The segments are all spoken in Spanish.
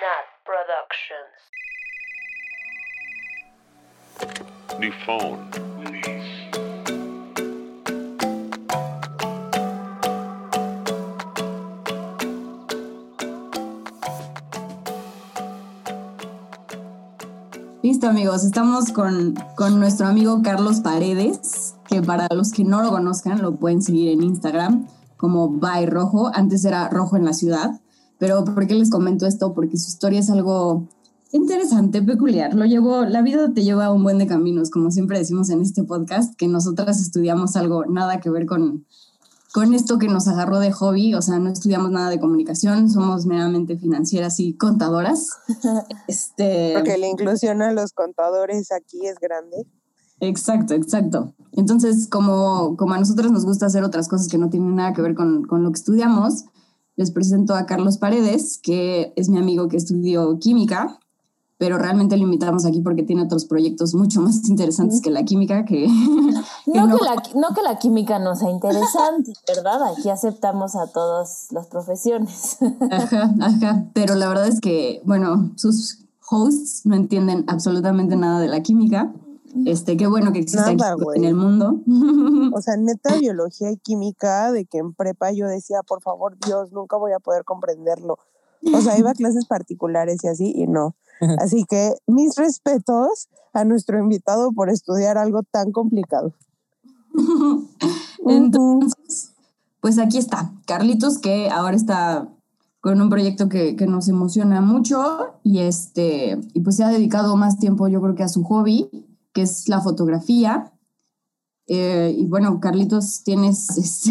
Nat Productions. New phone. Listo amigos, estamos con, con nuestro amigo Carlos Paredes, que para los que no lo conozcan lo pueden seguir en Instagram como By Rojo, antes era Rojo en la Ciudad, pero ¿por qué les comento esto? Porque su historia es algo interesante, peculiar. Lo llevó, la vida te lleva a un buen de caminos, como siempre decimos en este podcast, que nosotras estudiamos algo nada que ver con, con esto que nos agarró de hobby, o sea, no estudiamos nada de comunicación, somos meramente financieras y contadoras. este, Porque la inclusión a los contadores aquí es grande. Exacto, exacto. Entonces, como, como a nosotros nos gusta hacer otras cosas que no tienen nada que ver con, con lo que estudiamos, les presento a Carlos Paredes, que es mi amigo que estudió química, pero realmente lo invitamos aquí porque tiene otros proyectos mucho más interesantes que la química, que, que No, no- que la, no que la química no sea interesante, ¿verdad? Aquí aceptamos a todas las profesiones. Ajá, ajá. Pero la verdad es que, bueno, sus hosts no entienden absolutamente nada de la química. Este, qué bueno que existe Nada, en el mundo. O sea, neta biología y química, de que en prepa yo decía, por favor, Dios, nunca voy a poder comprenderlo. O sea, iba a clases particulares y así, y no. Así que mis respetos a nuestro invitado por estudiar algo tan complicado. Entonces, pues aquí está, Carlitos, que ahora está con un proyecto que, que nos emociona mucho y, este, y pues se ha dedicado más tiempo yo creo que a su hobby, que es la fotografía. Eh, y bueno, Carlitos, tienes este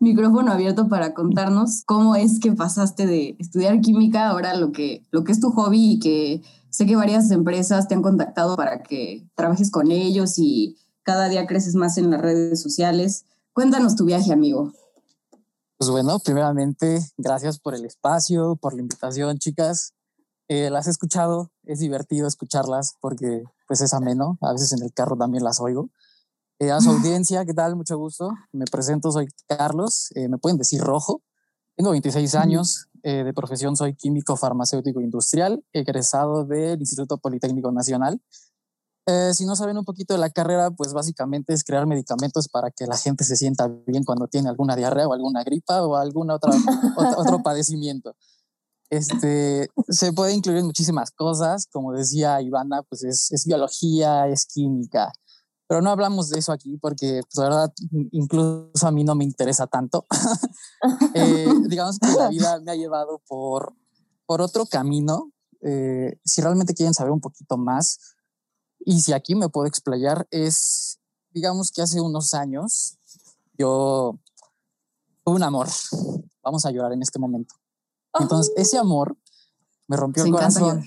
micrófono abierto para contarnos cómo es que pasaste de estudiar química ahora lo que, lo que es tu hobby y que sé que varias empresas te han contactado para que trabajes con ellos y cada día creces más en las redes sociales. Cuéntanos tu viaje, amigo. Pues bueno, primeramente, gracias por el espacio, por la invitación, chicas. Eh, las he escuchado, es divertido escucharlas porque pues es ameno, a veces en el carro también las oigo. Eh, a su audiencia, ¿qué tal? Mucho gusto. Me presento, soy Carlos, eh, me pueden decir rojo. Tengo 26 años, eh, de profesión soy químico farmacéutico industrial, egresado del Instituto Politécnico Nacional. Eh, si no saben un poquito de la carrera, pues básicamente es crear medicamentos para que la gente se sienta bien cuando tiene alguna diarrea o alguna gripa o algún otra, ot- otro padecimiento. Este, se puede incluir en muchísimas cosas, como decía Ivana, pues es, es biología, es química, pero no hablamos de eso aquí porque, pues, la verdad, incluso a mí no me interesa tanto. Eh, digamos que la vida me ha llevado por, por otro camino. Eh, si realmente quieren saber un poquito más, y si aquí me puedo explayar, es, digamos que hace unos años yo tuve un amor. Vamos a llorar en este momento. Entonces, ese amor me rompió el corazón.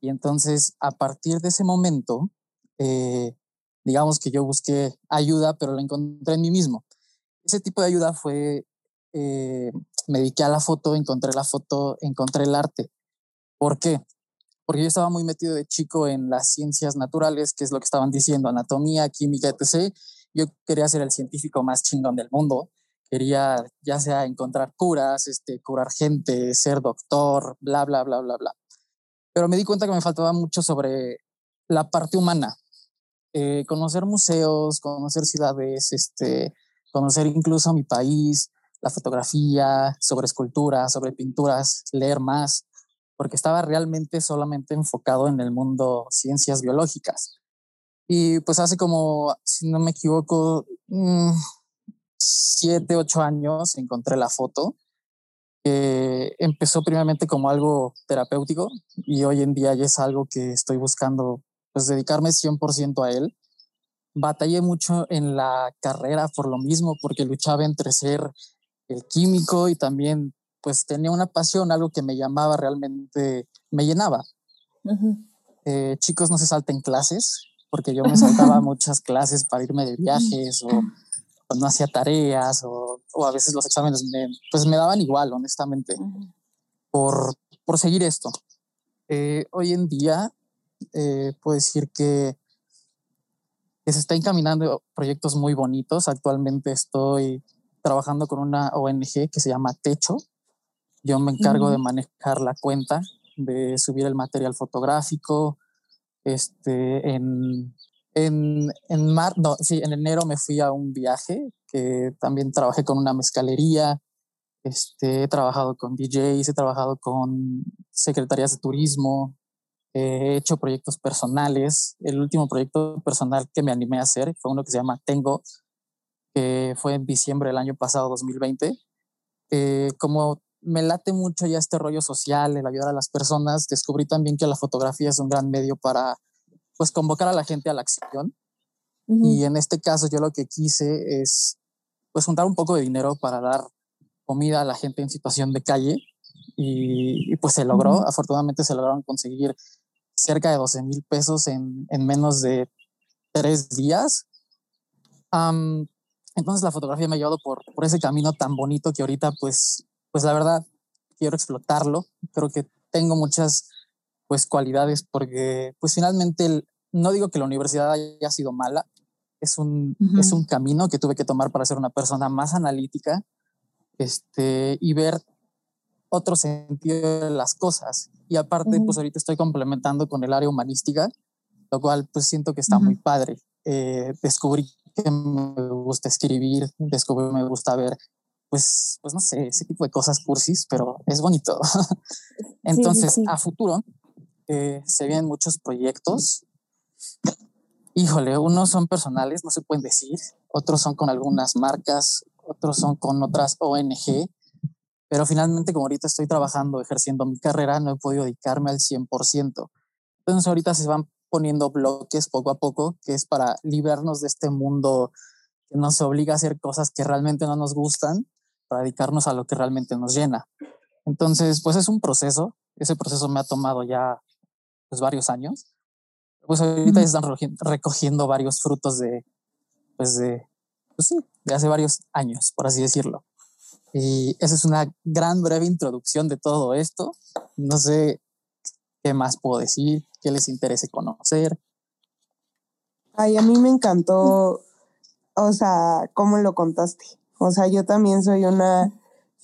Y entonces, a partir de ese momento, eh, digamos que yo busqué ayuda, pero la encontré en mí mismo. Ese tipo de ayuda fue, eh, me dediqué a la foto, encontré la foto, encontré el arte. ¿Por qué? Porque yo estaba muy metido de chico en las ciencias naturales, que es lo que estaban diciendo, anatomía, química, etc. Yo quería ser el científico más chingón del mundo. Quería ya sea encontrar curas, este, curar gente, ser doctor, bla, bla, bla, bla, bla. Pero me di cuenta que me faltaba mucho sobre la parte humana, eh, conocer museos, conocer ciudades, este, conocer incluso mi país, la fotografía, sobre escultura, sobre pinturas, leer más, porque estaba realmente solamente enfocado en el mundo ciencias biológicas. Y pues hace como, si no me equivoco, mmm, 7, 8 años encontré la foto, que empezó primeramente como algo terapéutico y hoy en día es algo que estoy buscando, pues dedicarme 100% a él. Batallé mucho en la carrera por lo mismo, porque luchaba entre ser el químico y también pues tenía una pasión, algo que me llamaba realmente, me llenaba. Eh, chicos, no se salten clases, porque yo me saltaba muchas clases para irme de viajes o o no hacía tareas o, o a veces los exámenes me, pues me daban igual, honestamente, por, por seguir esto. Eh, hoy en día eh, puedo decir que, que se está encaminando proyectos muy bonitos. Actualmente estoy trabajando con una ONG que se llama Techo. Yo me encargo de manejar la cuenta de subir el material fotográfico. Este, en, en, en, mar, no, sí, en enero me fui a un viaje que también trabajé con una mezcalería. Este, he trabajado con DJs, he trabajado con secretarías de turismo, he hecho proyectos personales. El último proyecto personal que me animé a hacer fue uno que se llama Tengo, que fue en diciembre del año pasado, 2020. Eh, como me late mucho ya este rollo social, el ayudar a las personas, descubrí también que la fotografía es un gran medio para pues convocar a la gente a la acción. Y en este caso yo lo que quise es pues juntar un poco de dinero para dar comida a la gente en situación de calle y, pues se logró, afortunadamente se lograron conseguir cerca de 12 mil pesos en, en, menos de tres días. entonces la fotografía me ha llevado por, por ese camino tan bonito que ahorita pues, pues la verdad quiero explotarlo. Creo que tengo muchas pues cualidades porque pues finalmente no digo que la universidad haya sido mala, es un, es un camino que tuve que tomar para ser una persona más analítica este, y ver otro sentido de las cosas. Y aparte, pues ahorita estoy complementando con el área humanística, lo cual pues siento que está muy padre. Eh, descubrí que me gusta escribir, descubrí que me gusta ver, pues, pues no sé, ese tipo de cosas cursis, pero es bonito. Entonces, a futuro, eh, se vienen muchos proyectos. Híjole, unos son personales, no se pueden decir, otros son con algunas marcas, otros son con otras ONG, pero finalmente como ahorita estoy trabajando, ejerciendo mi carrera, no he podido dedicarme al 100%. Entonces ahorita se van poniendo bloques poco a poco, que es para librarnos de este mundo que nos obliga a hacer cosas que realmente no nos gustan, para dedicarnos a lo que realmente nos llena. Entonces, pues es un proceso, ese proceso me ha tomado ya pues varios años. Pues ahorita están recogiendo varios frutos de, pues de, pues sí, de hace varios años, por así decirlo. Y esa es una gran breve introducción de todo esto. No sé qué más puedo decir, qué les interese conocer. Ay, a mí me encantó, o sea, cómo lo contaste. O sea, yo también soy una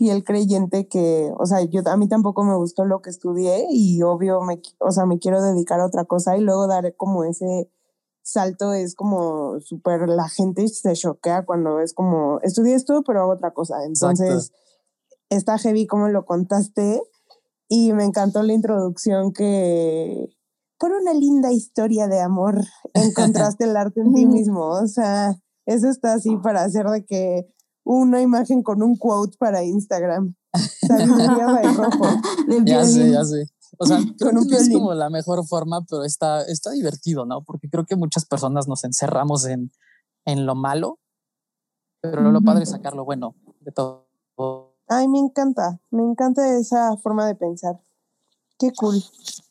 fiel creyente que, o sea, yo a mí tampoco me gustó lo que estudié y obvio me, o sea, me quiero dedicar a otra cosa y luego dar como ese salto es como súper, la gente se choquea cuando es como, estudié esto, pero hago otra cosa. Entonces, está heavy como lo contaste y me encantó la introducción que, por una linda historia de amor, encontraste el arte en ti mismo. O sea, eso está así para hacer de que una imagen con un quote para Instagram. ya sé, ya sé. O sea, creo que es como la mejor forma, pero está, está divertido, ¿no? Porque creo que muchas personas nos encerramos en, en lo malo, pero lo padre es sacar lo bueno de todo. Ay, me encanta, me encanta esa forma de pensar. Qué cool.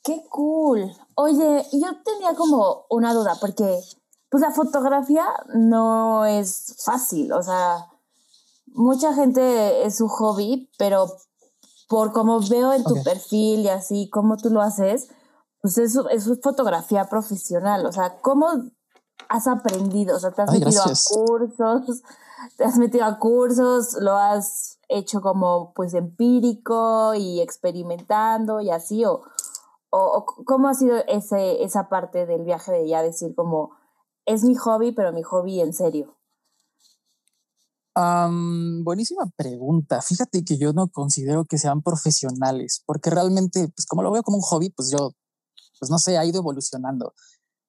Qué cool. Oye, yo tenía como una duda, porque pues la fotografía no es fácil, o sea, mucha gente es su hobby, pero por como veo en tu perfil y así, cómo tú lo haces, pues eso, es fotografía profesional. O sea, ¿cómo has aprendido? O sea, ¿te has metido a cursos? ¿Te has metido a cursos? ¿Lo has hecho como pues empírico y experimentando y así? ¿O, o, cómo ha sido ese, esa parte del viaje de ya decir como, es mi hobby, pero mi hobby en serio? Buenísima pregunta. Fíjate que yo no considero que sean profesionales, porque realmente, pues como lo veo como un hobby, pues yo, pues no sé, ha ido evolucionando.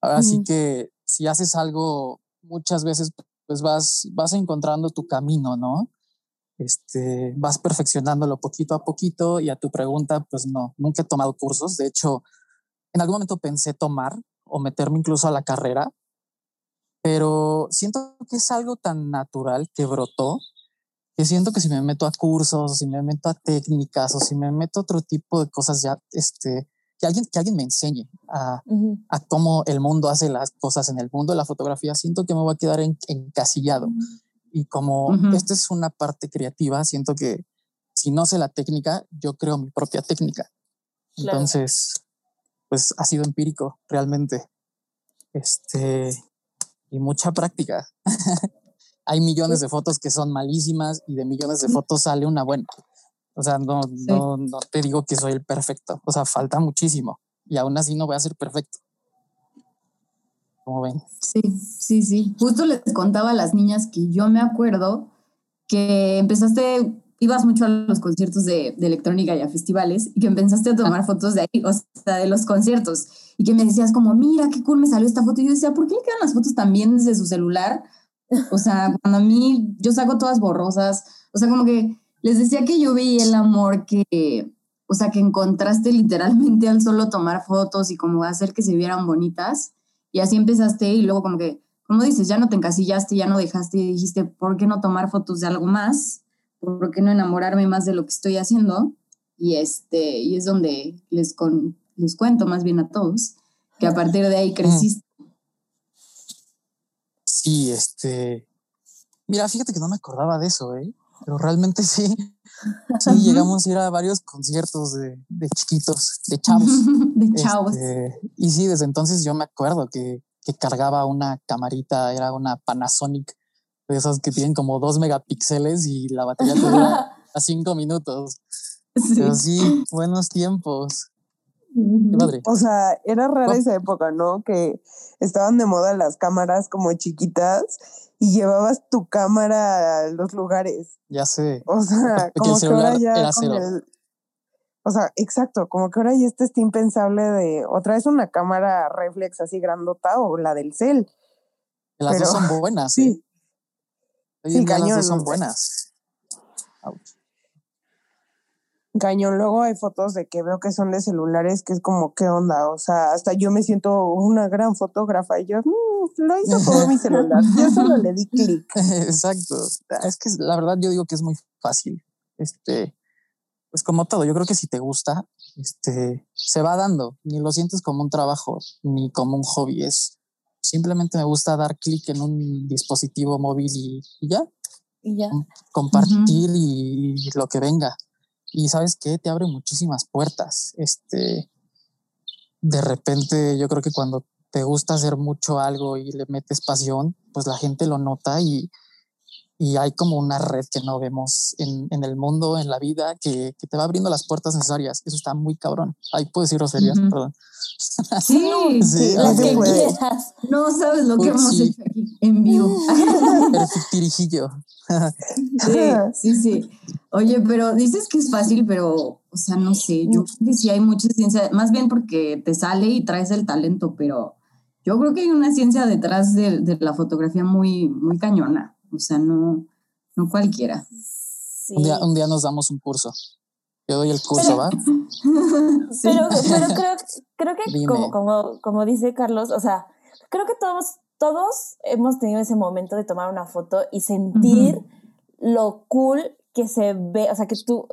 Así que si haces algo muchas veces, pues vas, vas encontrando tu camino, ¿no? Este, vas perfeccionándolo poquito a poquito y a tu pregunta, pues no, nunca he tomado cursos. De hecho, en algún momento pensé tomar o meterme incluso a la carrera, pero siento que es algo tan natural que brotó que siento que si me meto a cursos, o si me meto a técnicas, o si me meto a otro tipo de cosas ya, este, que alguien, que alguien me enseñe a, a cómo el mundo hace las cosas en el mundo de la fotografía, siento que me voy a quedar encasillado. Y como esta es una parte creativa, siento que si no sé la técnica, yo creo mi propia técnica. Entonces, pues ha sido empírico realmente. Este, y mucha práctica. Hay millones de fotos que son malísimas y de millones de fotos sale una buena. O sea, no, no, no te digo que soy el perfecto. O sea, falta muchísimo. Y aún así no voy a ser perfecto. ¿Cómo ven? Sí, sí, sí. Justo les contaba a las niñas que yo me acuerdo que empezaste, ibas mucho a los conciertos de, de electrónica y a festivales, y que empezaste a tomar fotos de ahí, o sea, de los conciertos, y que me decías como, mira, qué cool me salió esta foto. Y yo decía, ¿por qué le quedan las fotos también desde su celular? O sea, cuando a mí, yo saco todas borrosas, o sea, como que les decía que yo vi el amor que, o sea, que encontraste literalmente al solo tomar fotos y como hacer que se vieran bonitas. Y así empezaste y luego como que, como dices, ya no te encasillaste, ya no dejaste y dijiste, ¿por qué no tomar fotos de algo más? ¿Por qué no enamorarme más de lo que estoy haciendo? Y, este, y es donde les, con, les cuento más bien a todos que a partir de ahí creciste. Sí, este... Mira, fíjate que no me acordaba de eso, ¿eh? Pero realmente sí. Sí, llegamos a ir a varios conciertos de, de chiquitos, de chavos. de chavos. Este, y sí, desde entonces yo me acuerdo que, que cargaba una camarita, era una Panasonic, de esas que tienen como dos megapíxeles y la batería te dura a cinco minutos. Sí. Pero sí, buenos tiempos. Qué padre. O sea, era rara esa época, ¿no? Que estaban de moda las cámaras como chiquitas y llevabas tu cámara a los lugares. Ya sé. O sea, como que ahora ya el, o sea, exacto, como que ahora ya este está impensable de otra vez una cámara reflex así grandota o la del cel. Las Pero, dos son buenas. Sí. ¿eh? Hoy sí, cañón, dos son buenas. Ouch. Cañón, luego hay fotos de que veo que son de celulares, que es como, ¿qué onda? O sea, hasta yo me siento una gran fotógrafa y yo, mmm, lo hizo todo mi celular, yo solo le di clic. Exacto, es que la verdad yo digo que es muy fácil. Este, pues como todo, yo creo que si te gusta, este, se va dando, ni lo sientes como un trabajo, ni como un hobby, es simplemente me gusta dar clic en un dispositivo móvil y, y ya. Y ya. Compartir uh -huh. y, y lo que venga y sabes qué, te abre muchísimas puertas. Este, de repente, yo creo que cuando te gusta hacer mucho algo y le metes pasión, pues la gente lo nota y, y hay como una red que no vemos en, en el mundo, en la vida, que, que, te va abriendo las puertas necesarias. Eso está muy cabrón. Ahí puedo decir groserías, uh -huh. perdón. Sí, sí las que quieras. No sabes lo que hemos sí. hecho aquí en vivo. Perfectirijillo. sí, sí, sí. Oye, pero dices que es fácil, pero, o sea, no sé, yo creo que sí hay mucha ciencia, más bien porque te sale y traes el talento, pero yo creo que hay una ciencia detrás de, de la fotografía muy, muy cañona. O sea, no, no cualquiera. Sí. Un, día, un día nos damos un curso. Yo doy el curso, pero, ¿va? sí. pero, pero creo, creo que como, como, como dice Carlos, o sea, creo que todos, todos hemos tenido ese momento de tomar una foto y sentir uh -huh. lo cool que se ve, o sea, que tú,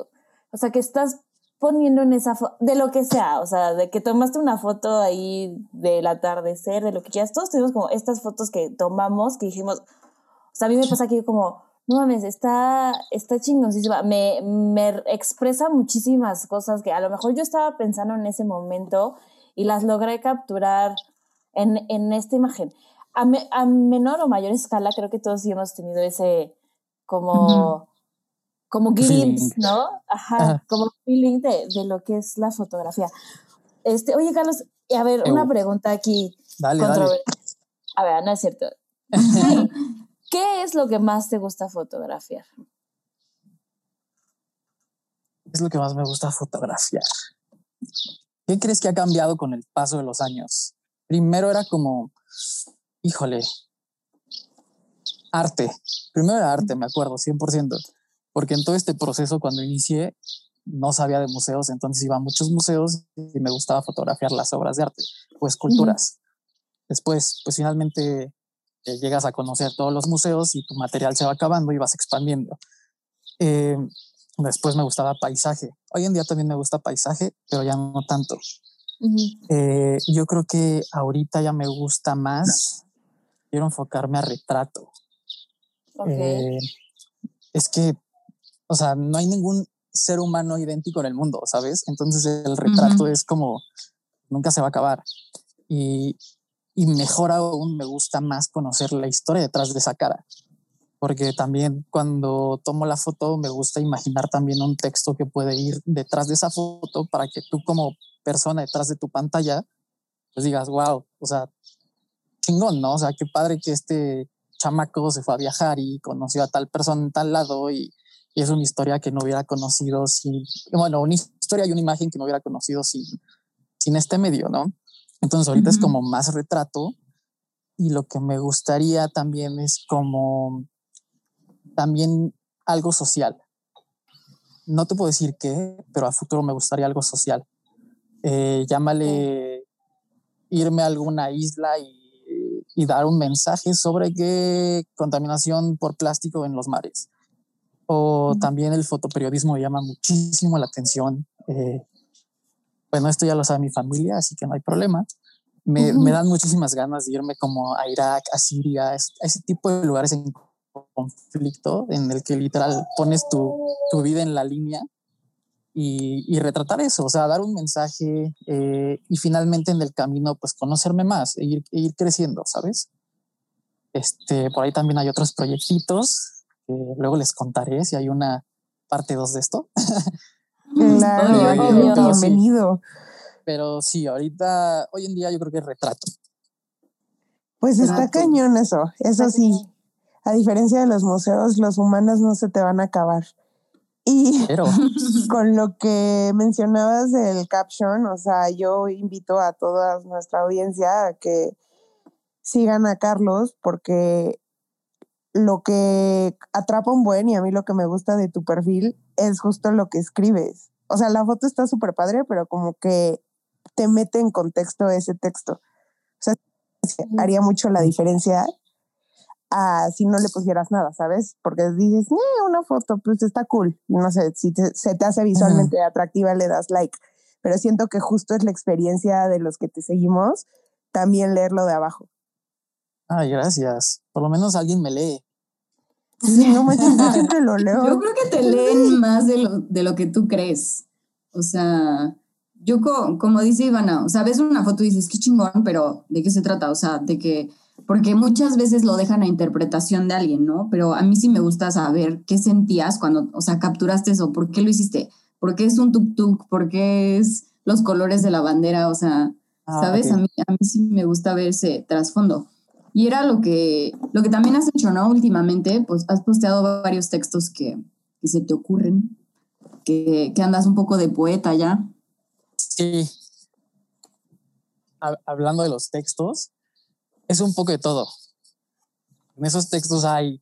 o sea, que estás poniendo en esa foto, de lo que sea, o sea, de que tomaste una foto ahí del atardecer, de lo que quieras, todos tenemos como estas fotos que tomamos, que dijimos, sea, a mí me pasa que como, no mames, está, está chingoncísima, me, me expresa muchísimas cosas que a lo mejor yo estaba pensando en ese momento y las logré capturar en, en esta imagen. A, me, a menor o mayor escala, creo que todos sí hemos tenido ese como... Uh -huh como glimpse, ¿no? Ajá, Ajá, como feeling de, de, lo que es la fotografía. Este, oye, Carlos, a ver, una pregunta aquí. Dale, dale. A ver, no es cierto. ¿Qué es lo que más te gusta fotografiar? ¿Qué es lo que más me gusta fotografiar? ¿Qué crees que ha cambiado con el paso de los años? Primero era como, híjole, arte. Primero era arte, me acuerdo, 100% porque en todo este proceso cuando inicié no sabía de museos, entonces iba a muchos museos y me gustaba fotografiar las obras de arte o esculturas. Uh -huh. Después, pues finalmente eh, llegas a conocer todos los museos y tu material se va acabando y vas expandiendo. Eh, después me gustaba paisaje. Hoy en día también me gusta paisaje, pero ya no tanto. Uh -huh. eh, yo creo que ahorita ya me gusta más, quiero enfocarme a retrato. Okay. es que o sea, no hay ningún ser humano idéntico en el mundo, ¿sabes? Entonces el retrato uh -huh. es como, nunca se va a acabar. Y, y, mejor aún, me gusta más conocer la historia detrás de esa cara. porque también cuando tomo la foto me gusta imaginar también un texto que puede ir detrás de esa foto para que tú como persona detrás de tu pantalla pues digas, wow, o sea, chingón, ¿no? O sea, qué padre que este chamaco se fue a viajar y conoció a tal persona en tal lado y, y es una historia que no hubiera conocido sin, bueno, una historia y una imagen que no hubiera conocido sin, sin este medio, ¿no? Entonces ahorita es como más retrato y lo que me gustaría también es como también algo social. No te puedo decir qué, pero a futuro me gustaría algo social. Eh, llámale irme a alguna isla y, y, dar un mensaje sobre qué contaminación por plástico en los mares. O también el fotoperiodismo me llama muchísimo la atención. Eh, bueno, esto ya lo sabe mi familia, así que no hay problema. Me, me dan muchísimas ganas de irme como a Irak, a Siria, a ese tipo de lugares en conflicto en el que literal pones tu, tu vida en la línea y, y, retratar eso, o sea, dar un mensaje eh, y finalmente en el camino pues conocerme más e ir, e ir creciendo, ¿sabes? Este, por ahí también hay otros proyectitos que luego les contaré si hay una parte 2 de esto. Claro, bienvenido. Pero sí, ahorita, hoy en día yo creo que es retrato. Pues está cañón eso, eso sí. A diferencia de los museos, los humanos no se te van a acabar. Y Pero. con lo que mencionabas del caption, o sea, yo invito a toda nuestra audiencia a que sigan a Carlos porque lo que atrapa un buen y a mí lo que me gusta de tu perfil es justo lo que escribes. O sea, la foto está súper padre, pero como que te mete en contexto ese texto. O sea, haría mucho la diferencia a si no le pusieras nada, ¿sabes? Porque dices, eh, una foto, pues está cool. No sé, si te, se te hace visualmente uh -huh. atractiva, le das like. Pero siento que justo es la experiencia de los que te seguimos, también leerlo de abajo. Ay, gracias. Por lo menos alguien me lee. Sí, no me siempre lo leo. Yo creo que te leen más de lo, de lo que tú crees. O sea, yo co como dice Ivana, o sea, ves una foto y dices, qué chingón, pero ¿de qué se trata? O sea, de que, porque muchas veces lo dejan a interpretación de alguien, ¿no? Pero a mí sí me gusta saber qué sentías cuando, o sea, capturaste eso, ¿por qué lo hiciste? ¿Por qué es un tuk-tuk? ¿Por qué es los colores de la bandera? O sea, ah, ¿sabes? Okay. A, mí, a mí sí me gusta ver ese trasfondo. Y era lo que, lo que también has hecho, ¿no? Últimamente, pues has posteado varios textos que, que se te ocurren, que, que, andas un poco de poeta ya. Sí. Hablando de los textos, es un poco de todo. En esos textos hay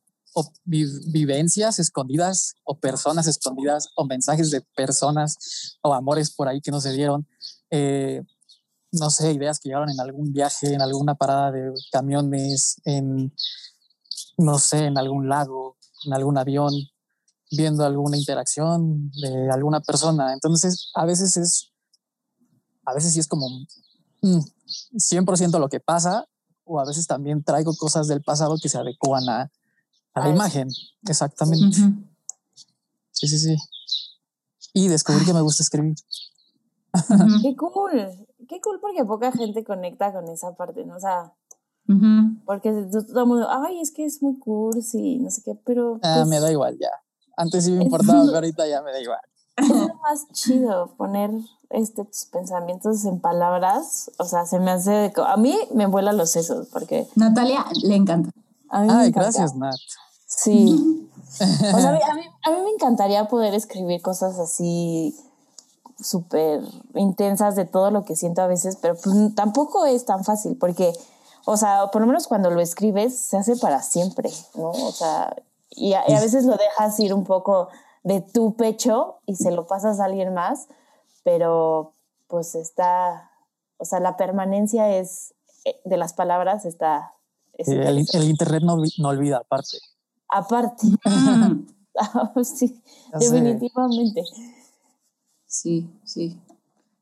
vivencias escondidas o personas escondidas o mensajes de personas o amores por ahí que no se dieron. Eh, no sé, ideas que llegaron en algún viaje, en alguna parada de camiones, en, no sé, en algún lago, en algún avión, viendo alguna interacción de alguna persona. Entonces, a veces es, a veces sí es como mm, 100% lo que pasa, o a veces también traigo cosas del pasado que se adecuan a, a la imagen. Exactamente. Uh -huh. Sí, sí, sí. Y descubrí que me gusta escribir. Qué cool qué cool porque poca gente conecta con esa parte, ¿no? O sea, uh -huh. porque todo el mundo, ay, es que es muy cursi, no sé qué, pero... Ah, pues, me da igual ya. Antes sí me importaba, pero ahorita ya me da igual. Es lo más chido poner este, tus pensamientos en palabras, o sea, se me hace... De, a mí me vuelan los sesos porque... Natalia le encanta. A mí ay, me encanta. gracias, Nat. Sí. o sea, a mí, a, mí, a mí me encantaría poder escribir cosas así súper intensas de todo lo que siento a veces, pero pues, tampoco es tan fácil porque, o sea, por lo menos cuando lo escribes se hace para siempre, ¿no? O sea, y a, y a veces lo dejas ir un poco de tu pecho y se lo pasas a alguien más, pero pues está, o sea, la permanencia es eh, de las palabras está... Es el, el, internet no, no olvida, aparte. Aparte. sí, definitivamente. Sí, sí.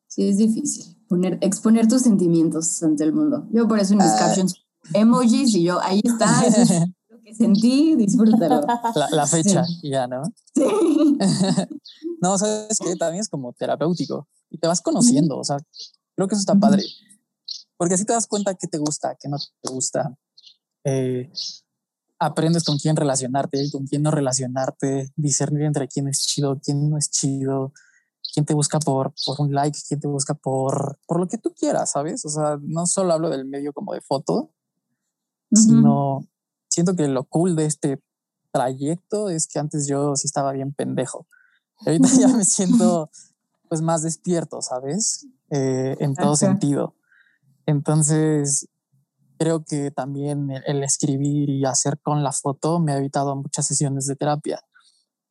Sí, es difícil poner, exponer tus sentimientos ante el mundo. Yo por eso en mis uh, captions emojis y yo, ahí está, eso es lo que sentí, disfrútalo. La, la fecha, sí. ya, ¿no? Sí. no, sabes que también es como terapéutico y te vas conociendo, o sea, creo que eso está padre. Porque así te das cuenta qué te gusta, qué no te gusta. Eh, aprendes con quién relacionarte y con quién no relacionarte, discernir entre quién es chido, quién no es chido, quién te busca por, por un like, quién te busca por, por lo que tú quieras, ¿sabes? O sea, no solo hablo del medio como de foto, sino siento que lo cool de este trayecto es que antes yo sí estaba bien pendejo. Ahorita ya me siento pues más despierto, ¿sabes? Eh, en todo sentido. Entonces, creo que también el, escribir y hacer con la foto me ha evitado muchas sesiones de terapia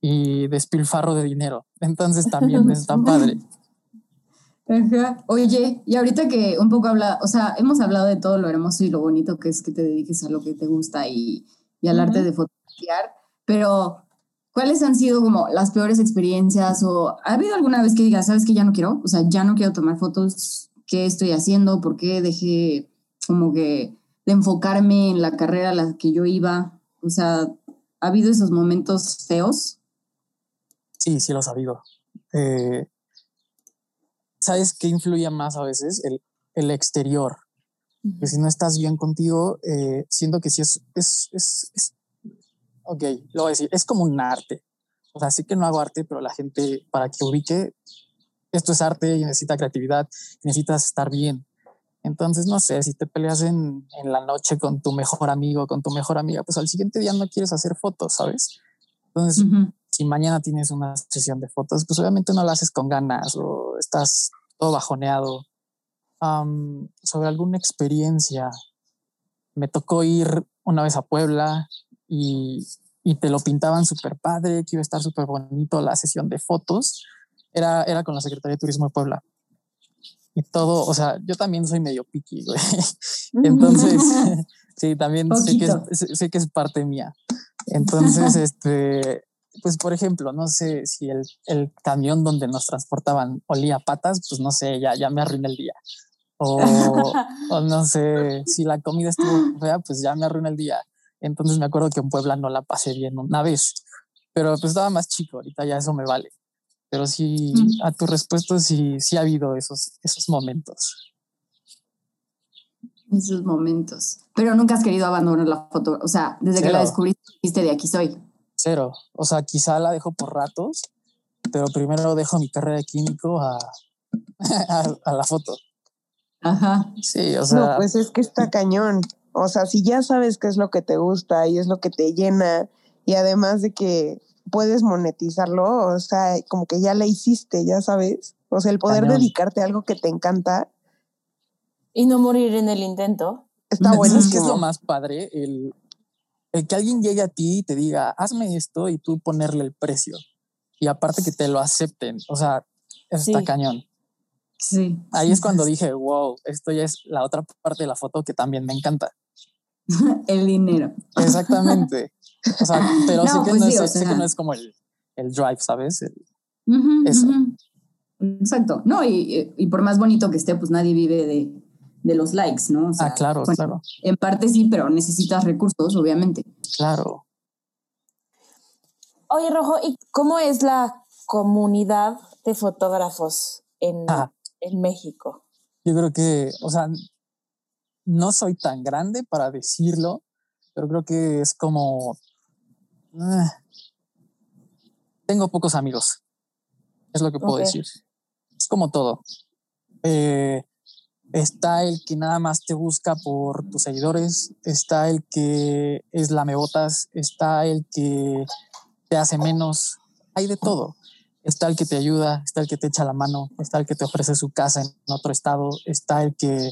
y despilfarro de dinero. Entonces también está padre. Oye, y ahorita que un poco habla, o sea, hemos hablado de todo lo hermoso y lo bonito que es que te dediques a lo que te gusta y, y al arte de fotografiar, pero ¿cuáles han sido como las peores experiencias o ha habido alguna vez que digas, sabes que ya no quiero, o sea, ya no quiero tomar fotos, qué estoy haciendo, por qué dejé como que de enfocarme en la carrera a la que yo iba, o sea, ¿ha habido esos momentos feos? Sí, sí los ha habido. Eh, ¿Sabes qué influye más a veces? El, el exterior. Que si no estás bien contigo, eh, siento que sí es, es, es, es, ok, lo voy a decir, es como un arte. O sea, sí que no hago arte, pero la gente para que ubique, esto es arte y necesita creatividad, necesitas estar bien. Entonces, no sé, si te peleas en, en, la noche con tu mejor amigo, con tu mejor amiga, pues al siguiente día no quieres hacer fotos, ¿sabes? Entonces, si mañana tienes una sesión de fotos, pues obviamente no la haces con ganas o estás todo bajoneado. sobre alguna experiencia, me tocó ir una vez a Puebla y, y te lo pintaban súper padre, que iba a estar súper bonito la sesión de fotos. Era, era con la Secretaría de Turismo de Puebla y todo, o sea, yo también soy medio piqui, güey. Entonces, sí, también sé que, es, sé que, es, parte mía. Entonces, este, pues por ejemplo, no sé si el, el, camión donde nos transportaban olía patas, pues no sé, ya, ya me arruiné el día. O, o, no sé, si la comida estuvo fea, pues ya me arruiné el día. Entonces me acuerdo que en Puebla no la pasé bien una vez, pero pues estaba más chico, ahorita ya eso me vale. Pero sí, a tu respuesta sí, sí ha habido esos, esos momentos. Esos momentos. Pero nunca has querido abandonar la foto. O sea, desde que la descubriste, de aquí soy. Cero. O sea, quizá la dejo por ratos, pero primero dejo mi carrera de químico a, a, la foto. Ajá. Sí, o sea. No, pues es que está cañón. O sea, si ya sabes qué es lo que te gusta y es lo que te llena, y además de que puedes monetizarlo, o sea, como que ya la hiciste, ya sabes. O sea, el poder dedicarte a algo que te encanta. Y no morir en el intento. Está bueno. Es que es lo más padre, el, el que alguien llegue a ti y te diga, hazme esto y tú ponerle el precio. Y aparte que te lo acepten. O sea, eso está cañón. Sí. Ahí es cuando dije, wow, esto ya es la otra parte de la foto que también me encanta. el dinero. Exactamente. O sea, pero sé, que, pues no es, sé que no es como el, el drive, ¿sabes? eso. Exacto. No, y, y, por más bonito que esté, pues nadie vive de, de los likes, ¿no? ah, claro, claro. En parte sí, pero necesitas recursos, obviamente. Claro. Oye, Rojo, ¿y cómo es la comunidad de fotógrafos en, ah. en México? Yo creo que, o sea, no soy tan grande para decirlo, pero creo que es como Ah. tengo pocos amigos. Es lo que puedo decir. Es como todo. Eh, está el que nada más te busca por tus seguidores, está el que es lamebotas, está el que te hace menos, hay de todo. Está el que te ayuda, está el que te echa la mano, está el que te ofrece su casa en otro estado, está el que,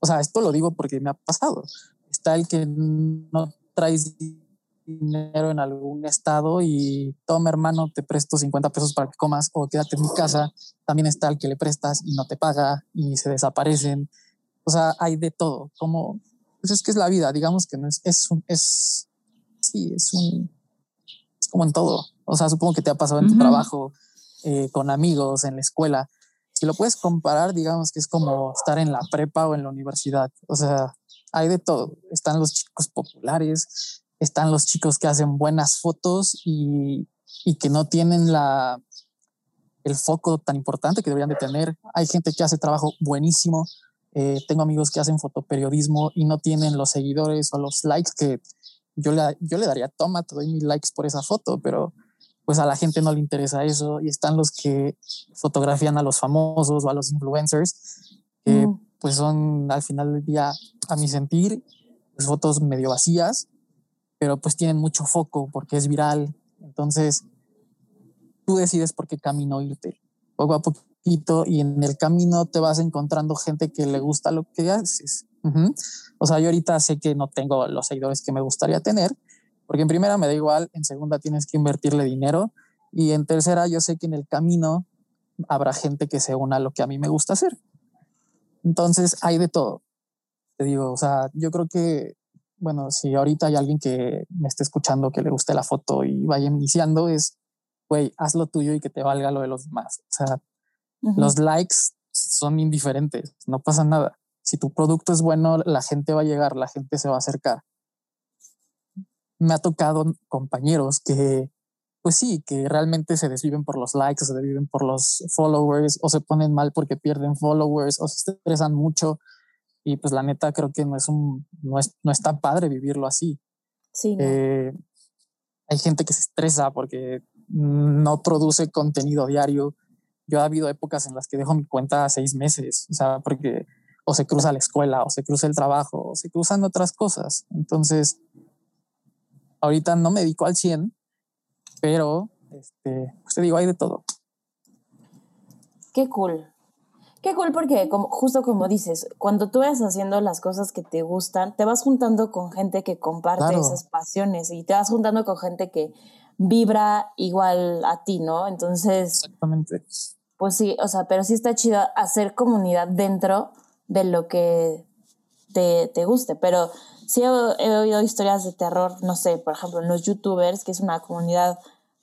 o sea, esto lo digo porque me ha pasado, está el que no traes dinero en algún estado y toma hermano, te presto 50 pesos para que comas o quédate en mi casa. También está el que le prestas y no te paga y se desaparecen. O sea, hay de todo. Como, pues es que es la vida, digamos que no es, es un, es, sí, es un, es como en todo. O sea, supongo que te ha pasado en tu trabajo, eh, con amigos, en la escuela. Si lo puedes comparar, digamos que es como estar en la prepa o en la universidad. O sea, hay de todo. Están los chicos populares, están los chicos que hacen buenas fotos y, y que no tienen la, el foco tan importante que deberían de tener. Hay gente que hace trabajo buenísimo. Eh, tengo amigos que hacen fotoperiodismo y no tienen los seguidores o los likes que, yo le, yo le daría, toma, te doy mil likes por esa foto, pero pues a la gente no le interesa eso y están los que fotografían a los famosos o a los influencers, que mm. pues son al final del día, a mi sentir, pues, fotos medio vacías, pero pues tienen mucho foco porque es viral. Entonces, tú decides por qué camino irte, poco a poquito, y en el camino te vas encontrando gente que le gusta lo que haces. O sea, yo ahorita sé que no tengo los seguidores que me gustaría tener, porque en primera me da igual, en segunda tienes que invertirle dinero y en tercera yo sé que en el camino habrá gente que se una a lo que a mí me gusta hacer. Entonces hay de todo. Te digo, o sea, yo creo que, bueno, si ahorita hay alguien que me esté escuchando que le guste la foto y vaya iniciando, es, güey, haz lo tuyo y que te valga lo de los demás. O sea, los likes son indiferentes, no pasa nada. Si tu producto es bueno, la gente va a llegar, la gente se va a acercar me ha tocado compañeros que, pues sí, que realmente se desviven por los likes, se desviven por los followers, o se ponen mal porque pierden followers, o se estresan mucho. Y pues la neta creo que no es un, no es, no tan padre vivirlo así. Sí. Eh, hay gente que se estresa porque no produce contenido diario. Yo ha habido épocas en las que dejo mi cuenta seis meses, o sea, porque o se cruza la escuela, o se cruza el trabajo, o se cruzan otras cosas. Entonces, Ahorita no me dedico al 100, pero este, pues te digo, hay de todo. Qué cool. Qué cool porque como, justo como dices, cuando tú vas haciendo las cosas que te gustan, te vas juntando con gente que comparte esas pasiones y te vas juntando con gente que vibra igual a ti, ¿no? Entonces... Exactamente. Pues sí, o sea, pero sí está chido hacer comunidad dentro de lo que te, te guste, pero sí he, oído historias de terror, no sé, por ejemplo, en los youtubers, que es una comunidad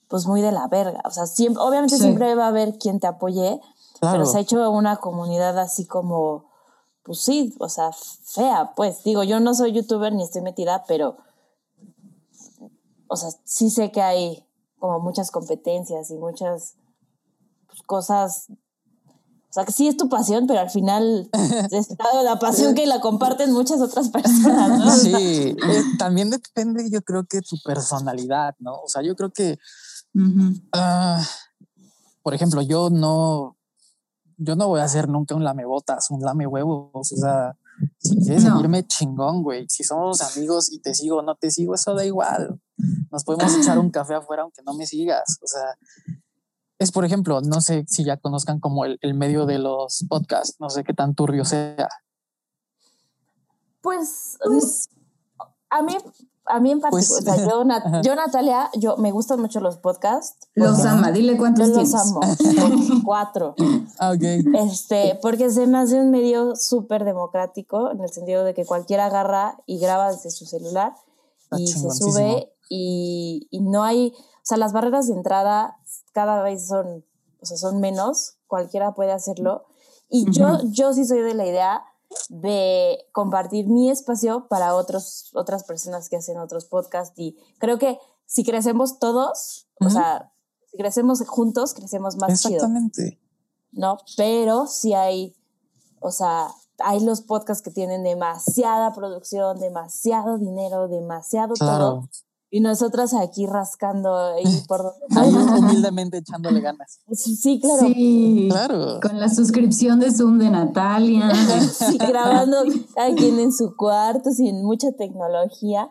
pues muy de la verga. O sea, siempre, obviamente siempre va a haber quien te apoye, pero se ha hecho una comunidad así como, pues sí, o sea, fea, pues. Digo, yo no soy youtuber ni estoy metida, pero, o sea, sí sé que hay como muchas competencias y muchas pues, cosas o sea, que sí es tu pasión, pero al final es la pasión que la comparten muchas otras personas, ¿no? Sí, también depende, yo creo que tu personalidad, ¿no? O sea, yo creo que, ah, por ejemplo, yo no, yo no voy a hacer nunca un lamebotas, un lame huevos, o sea, si quieres seguirme chingón, güey, si somos amigos y te sigo o no te sigo, eso da igual. Nos podemos echar un café afuera aunque no me sigas, o sea, es, por ejemplo, no sé si ya conozcan como el, medio de los podcasts, no sé qué tan turbio sea. Pues, pues a mí, a mí en particular, pues, yo, Natalia, yo me gustan mucho los podcasts. Los ama, dile cuántos yo Los amo, cuatro. Ah, este, porque se me hace un medio súper democrático, en el sentido de que cualquiera agarra y graba desde su celular y se sube y, y no hay, o sea, las barreras de entrada cada vez son, o sea, son menos, cualquiera puede hacerlo. Y yo, yo sí soy de la idea de compartir mi espacio para otros, otras personas que hacen otros podcasts y creo que si crecemos todos, o sea, si crecemos juntos, crecemos más Exactamente. ¿No? Pero si hay, o sea, hay los podcasts que tienen demasiada producción, demasiado dinero, demasiado todo. Y nosotras aquí rascando y por Ahí humildemente echándole ganas. Sí, claro. Sí, claro. Con la suscripción de Zoom de Natalia. sí, grabando cada quien en su cuarto, sin mucha tecnología.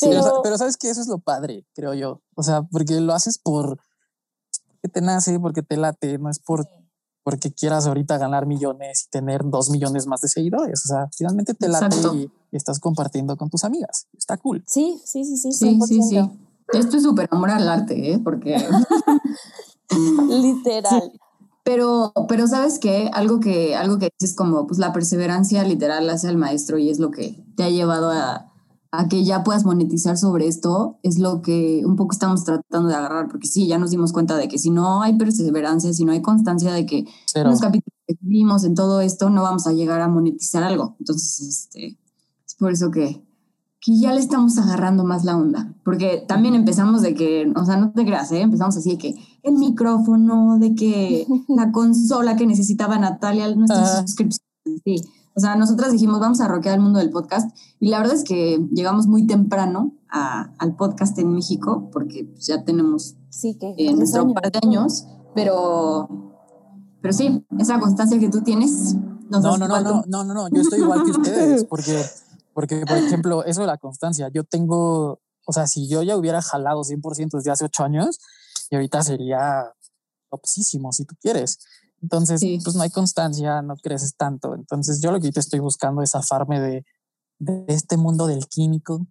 Pero, pero sabes que eso es lo padre, creo yo. O sea, porque lo haces por que te nace, porque te late, no es por porque quieras ahorita ganar millones y tener dos millones más de seguidores. O sea, finalmente te late y, estás compartiendo con tus amigas. Está cool. Sí, sí, sí, sí. Sí, sí, sí. Esto es súper amor al arte, ¿eh? Porque... Literal. Pero, pero sabes qué, algo que, algo que dices como, pues la perseverancia literal hace al maestro y es lo que te ha llevado a, a que ya puedas monetizar sobre esto, es lo que un poco estamos tratando de agarrar, porque sí, ya nos dimos cuenta de que si no hay perseverancia, si no hay constancia de que los capítulos que vimos en todo esto, no vamos a llegar a monetizar algo. Entonces, este, es por eso que, que ya le estamos agarrando más la onda, porque también empezamos de que, o sea, no te creas, ¿eh? empezamos así de que el micrófono, de que la consola que necesitaba Natalia, nuestra suscripción, sí O sea, nosotras dijimos, vamos a rockear el mundo del podcast. Y la verdad es que llegamos muy temprano a- al podcast en México, porque pues, ya tenemos Sí, que eh, nuestro par de años. Pero, pero sí, esa constancia que tú tienes. nos No, hace no, no, no, no, no, no, yo estoy igual que ustedes, porque, porque, por ejemplo, eso de la constancia, yo tengo, o sea, si yo ya hubiera jalado 100% desde hace ocho años, y ahorita sería topsísimo, si tú quieres. Entonces, Sí. pues no hay constancia, no creces tanto. Entonces, yo lo que ahorita estoy buscando es zafarme de, de este mundo del químico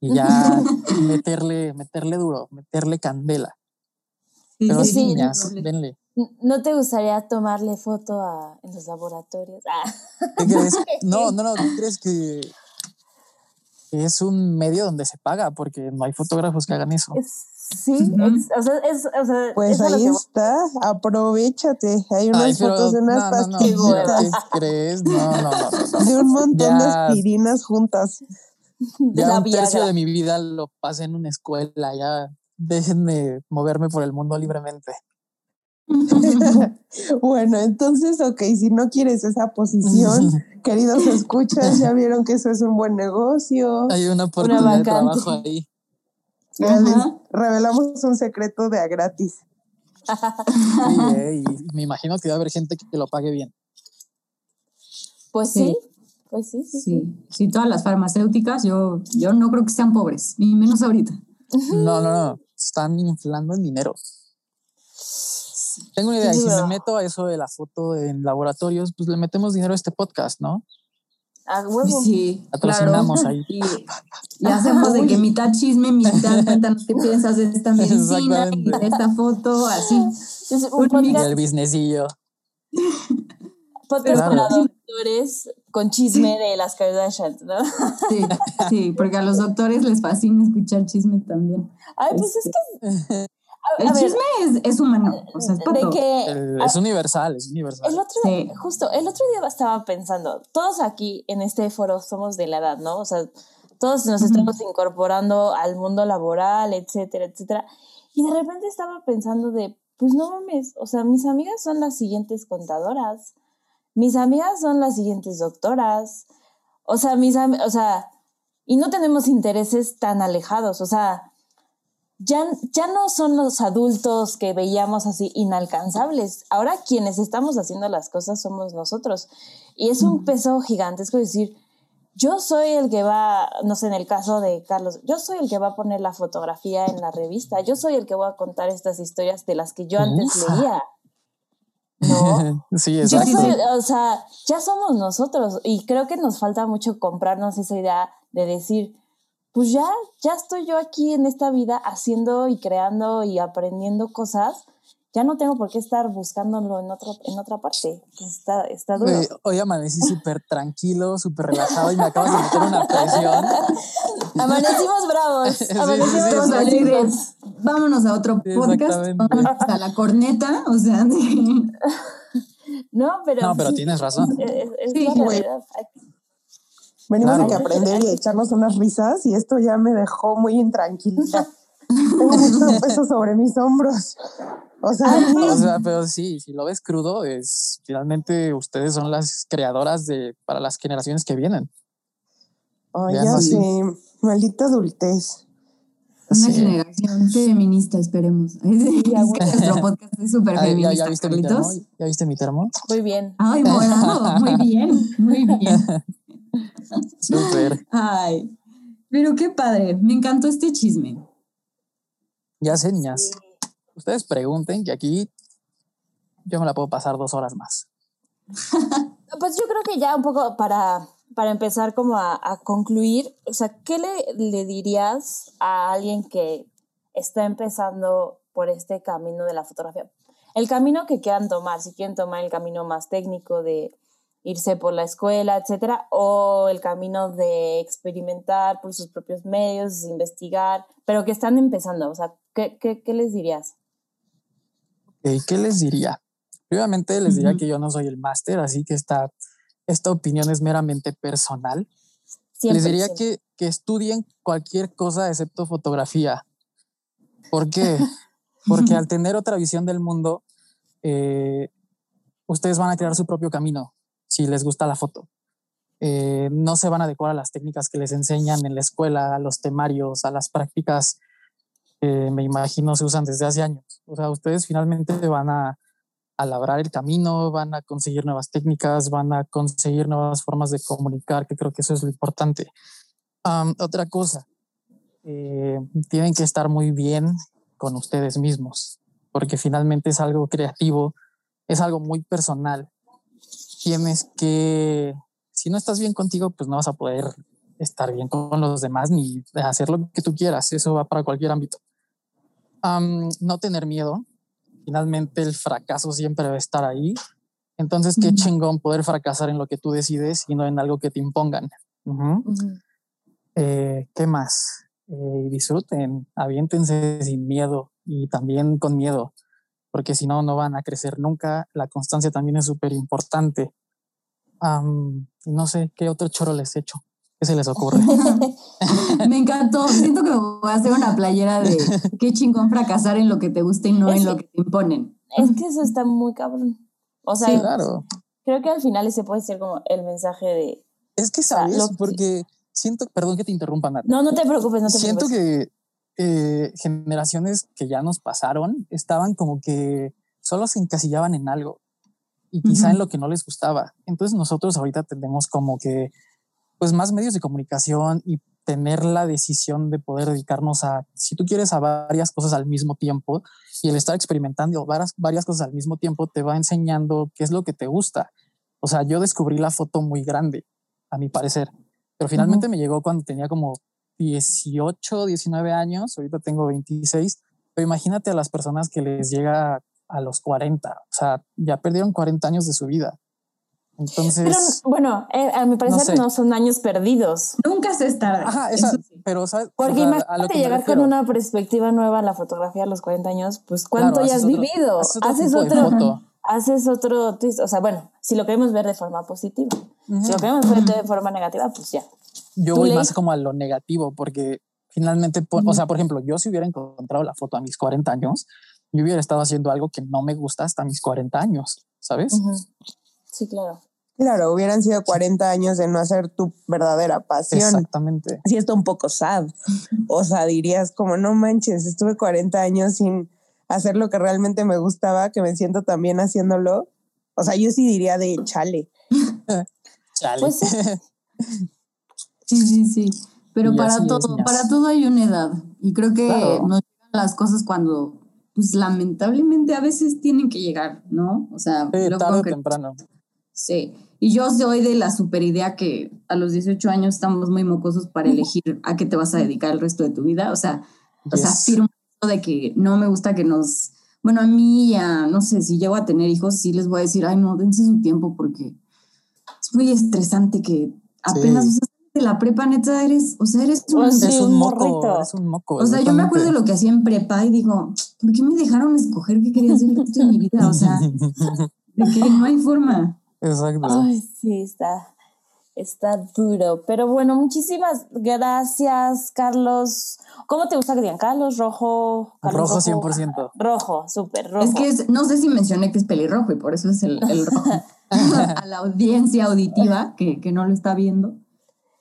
y ya meterle, meterle duro, meterle candela. Pero sí, sí, sí, niñas, denle. ¿No te gustaría tomarle foto a, en los laboratorios? Ah. ¿Qué crees? No, no, no, ¿qué crees que que es un medio donde se paga? Porque no hay fotógrafos que hagan eso. Es- sí, o sea, es, o sea, Pues ahí que está, aprovechate. Hay unas Ay, pero fotos de unas no, no, no, pastillitas, ¿Qué crees? No, no, no, de un montón de aspirinas juntas. de Ya la un tercio Viagra. de mi vida lo pasé en una escuela, ya déjenme moverme por el mundo libremente. Bueno, entonces, ok, si no quieres esa posición, queridos escuchas, ya vieron que eso es un buen negocio. Hay una oportunidad de trabajo ahí. Ya les Ajá. revelamos un secreto de a gratis. Sí, y me imagino que va a haber gente que lo pague bien. Pues sí, Sí. pues sí, sí. sí. Sí, sí, todas las farmacéuticas, yo, yo no creo que sean pobres, ni menos ahorita. No, no, no. Están inflando en dinero. Tengo una idea. y Si me meto a eso de la foto en laboratorios, pues le metemos dinero a este podcast, ¿no? A huevo. Sí, Patrocinamos claro. ahí. Y, y hacemos de que mitad chisme, mitad cuéntanos qué piensas de esta medicina y de esta foto, así. Es un Un Y podcast, el businessillo. podcast Claro. para doctores con chisme de las Kardashians, ¿no? Sí, sí, porque a los doctores les fascina escuchar chisme también. Ay, pues es que. A, El a ver, chisme es, es humano, o sea, es de que. El- a- es universal, es universal. El otro, Sí. justo, el otro día estaba pensando, todos aquí en este foro somos de la edad, ¿no? O sea, todos nos Ujú. estamos incorporando al mundo laboral, etcétera, etcétera. Y de repente estaba pensando de, pues no mames, o sea, mis amigas son las siguientes contadoras, mis amigas son las siguientes doctoras, o sea, mis o sea, y no tenemos intereses tan alejados, o sea, ya, ya no son los adultos que veíamos así inalcanzables. Ahora quienes estamos haciendo las cosas somos nosotros. Y es un peso gigantesco decir, yo soy el que va, no sé, en el caso de Carlos, yo soy el que va a poner la fotografía en la revista, yo soy el que voy a contar estas historias de las que yo antes Ufa. leía. ¿No? sí, Yo exacto. sí, soy, o sea, ya somos nosotros y creo que nos falta mucho comprarnos esa idea de decir, pues ya, ya estoy yo aquí en esta vida haciendo y creando y aprendiendo cosas, ya no tengo por qué estar buscándolo en, otro, en otra parte. Está, está duro. Güey, hoy amanecí súper tranquilo, súper relajado y me acabas de meter una presión. Amanecimos bravos, sí, amanecimos sí, sí, bravos. vámonos a otro podcast, vámonos a la corneta, o sea. No, pero, No, pero sí, tienes razón. es, es- es Sí, la güey. realidad. Venimos Claro. de que aprender y echarnos unas risas y esto ya me dejó muy intranquila. Tengo mucho peso sobre mis hombros. O sea, O sea, pero sí, si lo ves crudo, es finalmente ustedes son las creadoras de para las generaciones que vienen. vean ya sé, maldita adultez. Una Sí. generación feminista, esperemos. Es que nuestro podcast es súper Ah, ¿Ya, feminista, ya viste mi termo? ¿Ya viste mi termo? Muy bien. Ay, morado, muy bien, muy bien. Súper. Ay, pero qué padre, me encantó este chisme. Ya sé, niñas. Ustedes pregunten que aquí yo me la puedo pasar dos horas más. Pues yo creo que ya un poco para, para empezar como a, a concluir, o sea, ¿qué le, le dirías a alguien que está empezando por este camino de la fotografía? El camino que quieran tomar, si quieren tomar el camino más técnico de irse por la escuela, etcétera, o el camino de experimentar por sus propios medios, investigar, pero que están empezando, o sea, ¿qué, qué, qué les dirías? Ok, ¿Qué les diría? Primeramente les diría que yo no soy el máster, así que esta, esta opinión es meramente personal. Siempre, les diría que, que estudien cualquier cosa excepto fotografía. ¿Por qué? Porque al tener otra visión del mundo, eh, ustedes van a crear su propio camino si les gusta la foto. eh, no se van a adecuar a las técnicas que les enseñan en la escuela, a los temarios, a las prácticas que me imagino se usan desde hace años. O sea, ustedes finalmente van a, a labrar el camino, van a conseguir nuevas técnicas, van a conseguir nuevas formas de comunicar, que creo que eso es lo importante. otra cosa, eh, tienen que estar muy bien con ustedes mismos, porque finalmente es algo creativo, es algo muy personal. Tienes que si no estás bien contigo, pues no vas a poder estar bien con los demás ni hacer lo que tú quieras. Eso va para cualquier ámbito. no tener miedo. Finalmente el fracaso siempre va a estar ahí. Entonces, qué chingón poder fracasar en lo que tú decides y no en algo que te impongan. Eh, ¿Qué más? Eh, disfruten, aviéntense sin miedo y también con miedo, porque si no, no van a crecer nunca. La constancia también es súper importante no sé qué otro choro les he hecho. ¿Qué se les ocurre? me encantó. Siento que voy a hacer una playera de qué chingón fracasar en lo que te gusta y no en lo que te imponen. Es que eso está muy cabrón. O sea, claro. creo que al final ese puede ser como el mensaje de. Es que sabes, porque siento, perdón que te interrumpa, Nat. No, no te preocupes, no te siento que eh, generaciones que ya nos pasaron estaban como que solo se encasillaban en algo y quizá en lo que no les gustaba. Entonces nosotros ahorita tenemos como que pues más medios de comunicación y tener la decisión de poder dedicarnos a, si tú quieres, a varias cosas al mismo tiempo y el estar experimentando varias, varias cosas al mismo tiempo te va enseñando qué es lo que te gusta. O sea, yo descubrí la foto muy grande, a mi parecer, pero finalmente me llegó cuando tenía como 18, 19 años, ahorita tengo 26, pero imagínate a las personas que les llega a los 40. O sea, ya perdieron 40 años de su vida. Entonces. Pero bueno, eh, a mi parecer no, son años perdidos. Nunca se está. Ajá, pero ¿sabes? Porque imagínate llegar con una perspectiva nueva a la fotografía a los 40 años, pues ¿cuánto ya has vivido? Haces otro. Haces otro twist. O sea, bueno, si lo queremos ver de forma positiva. Si lo queremos ver de forma negativa, pues ya. Yo voy más como a lo negativo, porque finalmente, o sea, por ejemplo, yo si hubiera encontrado la foto a mis 40 años, yo hubiera estado haciendo algo que no me gusta hasta mis 40 años, ¿sabes? Sí, claro. Claro, hubieran sido 40 años de no hacer tu verdadera pasión. Exactamente. Sí, está un poco sad. O sea, dirías como, no manches, estuve 40 años sin hacer lo que realmente me gustaba, que me siento también haciéndolo. O sea, yo sí diría de chale. chale. Pues sí, sí, sí. Pero para todo, para todo hay una edad. Y creo que nos llegan las cosas cuando pues lamentablemente a veces tienen que llegar, ¿no? O sea, sí, tarde o temprano. Sí, y yo soy de la super idea que a los 18 años estamos muy mocosos para elegir a qué te vas a dedicar el resto de tu vida, o sea, o sea, afirmo de que no me gusta que nos, bueno, a mí ya, no sé, si llego a tener hijos, sí les voy a decir, ay, no, dense su tiempo porque es muy estresante que apenas, de la prepa, neta, eres, o sea, eres un, es un moco, es un moco. O sea, yo me acuerdo de lo que hacía en prepa y digo, ¿por qué me dejaron escoger qué quería hacer el resto de mi vida? O sea, de que no hay forma. Exacto. Ay, sí, está, está duro. Pero bueno, muchísimas gracias, Carlos. ¿Cómo te gusta que digan Carlos? ¿Rojo? rojo, 100%. Rojo, súper rojo. Es que no sé si mencioné que es pelirrojo y por eso es el, el rojo. a la audiencia auditiva que, que no lo está viendo.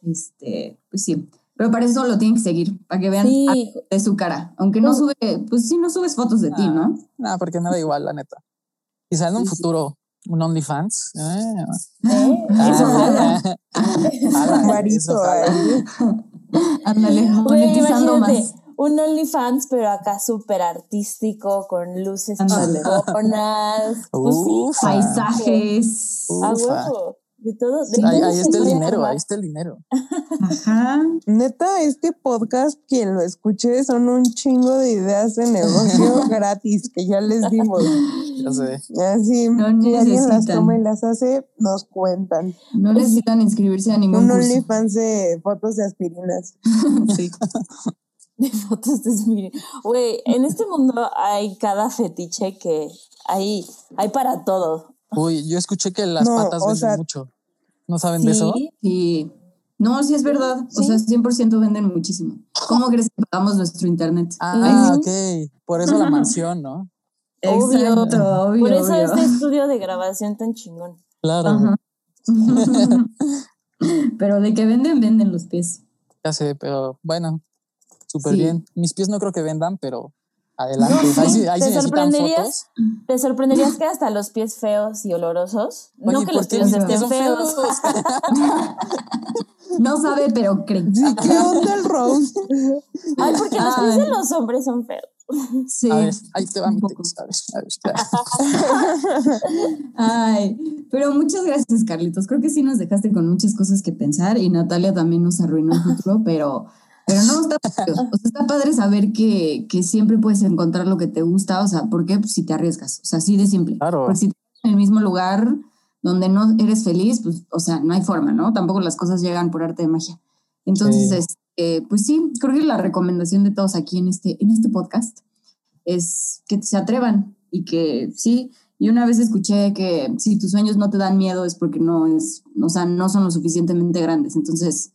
Este, pues sí. Pero para eso lo tienen que seguir, para que vean de su cara. Aunque no, sube, pues sí, no subes fotos de ti, ¿no? No, porque nada igual, la neta. Quizá en un futuro, un OnlyFans. Eh. ¿Eh? Ah, Ándale, monetizando más. Un OnlyFans, pero acá súper artístico, con luces chingonas. Pues paisajes. A huevo. De todo. ahí, está el dinero, ahí está el dinero. Ajá. Neta, este podcast, quien lo escuche, son un chingo de ideas de negocio gratis que ya les dimos. Ya sé. Así, no si alguien las toma y las hace, nos cuentan. No necesitan inscribirse a ningún Un OnlyFans de fotos de aspirinas. sí. De fotos de aspirinas. Güey, en este mundo hay cada fetiche que hay, hay para todo. Uy, yo escuché que las patas venden mucho. ¿No saben de eso? Sí. No, sí es verdad. O sea, 100% venden muchísimo. ¿Cómo crees que pagamos nuestro internet? Ah, ok. Por eso la mansión, ¿no? Obvio. obvio Por eso este estudio de grabación tan chingón. Claro. pero de que venden, venden los pies. Ya sé, pero bueno, súper Sí. bien. Mis pies no creo que vendan, pero adelante. No, sí, ahí te sorprenderías. fotos. ¿Te sorprenderías que hasta los pies feos y olorosos? no que ¿por los pies estén feos. feos? No sabe, pero cree. Sí, ¿qué onda el? Ay, porque los pies de los hombres son feos. Sí. A ver, ahí te va mi texto. A ver, a ver. Ay, pero muchas gracias, Carlitos. Creo que sí nos dejaste con muchas cosas que pensar y Natalia también nos arruinó el futuro, pero, pero no está padre. O sea, está padre saber que, que siempre puedes encontrar lo que te gusta. O sea, ¿por qué? Pues si te arriesgas. O sea, así de simple. Claro. Porque si estás en el mismo lugar donde no eres feliz, pues, o sea, no hay forma, ¿no? Tampoco las cosas llegan por arte de magia. Entonces, Sí. este, pues sí, creo que la recomendación de todos aquí en este, en este podcast es que se atrevan y que sí. Y una vez escuché que si tus sueños no te dan miedo es porque no es, o sea, no son lo suficientemente grandes. Entonces,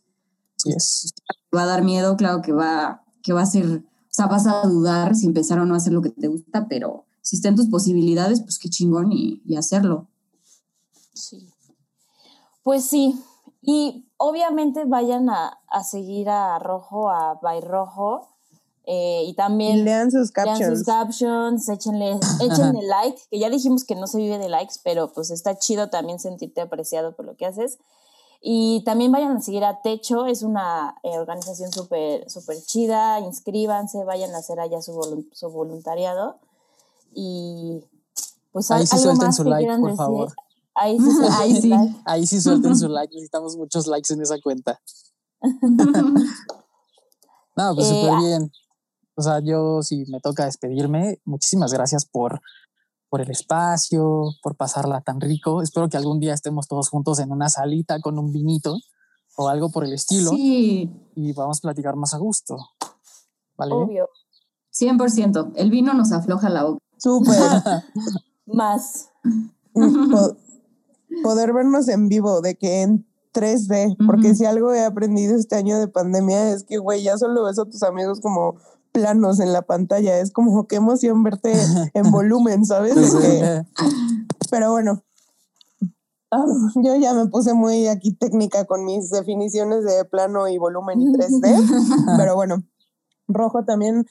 Sí es. va a dar miedo, claro que va, que va a ser, o sea, vas a dudar si empezar o no a hacer lo que te gusta, pero si está en tus posibilidades, pues qué chingón y, y hacerlo. Sí. Pues sí. Y obviamente vayan a, a seguir a Rojo, a By Rojo. eh, y Y también lean sus lean captions. sus captions, échenle, échenle like, que ya dijimos que no se vive de likes, pero pues está chido también sentirte apreciado por lo que haces. Y también vayan a seguir a Techo, es una eh, organización súper súper chida, inscríbanse, vayan a hacer allá su, volun- su voluntariado. Y pues Ahí sí algo suelten más su que like, por decir. favor. Ahí sí, suelten Ahí su sí. Ahí sí suelten su like. Necesitamos muchos likes en esa cuenta. No, pues Eh, súper bien. O sea, yo si me toca despedirme, muchísimas gracias por, por el espacio, por pasarla tan rico. Espero que algún día estemos todos juntos en una salita con un vinito o algo por el estilo Sí, y vamos a platicar más a gusto. ¿Vale? Obvio. 100%. El vino nos afloja la boca. Súper. Más. Po- poder vernos en vivo, de que en 3D, porque si algo he aprendido este año de pandemia es que, güey, ya solo ves a tus amigos como planos en la pantalla, es como qué emoción verte en volumen, ¿sabes? Que- pero bueno, Ah, yo ya me puse muy aquí técnica con mis definiciones de plano y volumen y 3D, pero bueno, Rojo también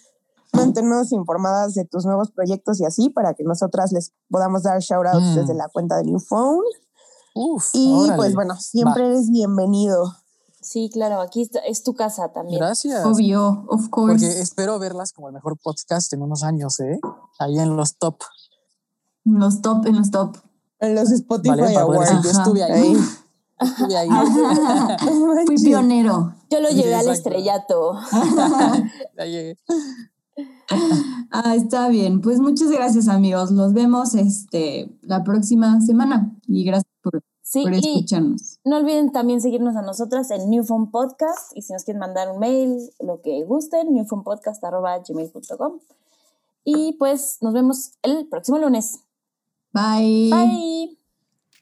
mantenernos informadas de tus nuevos proyectos y así para que nosotras les podamos dar shoutouts Mm. desde la cuenta de New Phone. Uf, Y órale. pues bueno, siempre Va. eres bienvenido. Sí, claro, aquí está- es tu casa también. Gracias. Obvio, of course. Porque espero verlas como el mejor podcast en unos años, ¿eh? Ahí en los top. En los top, en los top. En los Spotify ¿Vale? Awards. yo estuve ahí. Estuve ahí. Fui pionero. Yo lo Sí, llevé al exacto. estrellato. Ya llegué. Ah, está bien. Pues muchas gracias, amigos. Los vemos este, la próxima semana. Y gracias Sí, por y escucharnos. no olviden también seguirnos a nosotras en New Phone Podcast y si nos quieren mandar un mail, lo que gusten, newphonepodcast.gmail.com Y pues nos vemos el próximo lunes. Bye. Bye.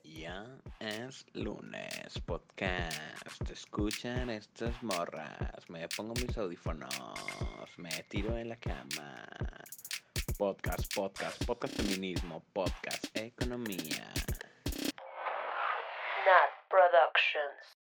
Ya es lunes, podcast. Escuchan estas morras. Me pongo mis audífonos. Me tiro en la cama. Podcast, podcast, podcast feminismo, podcast economía. Nat Productions.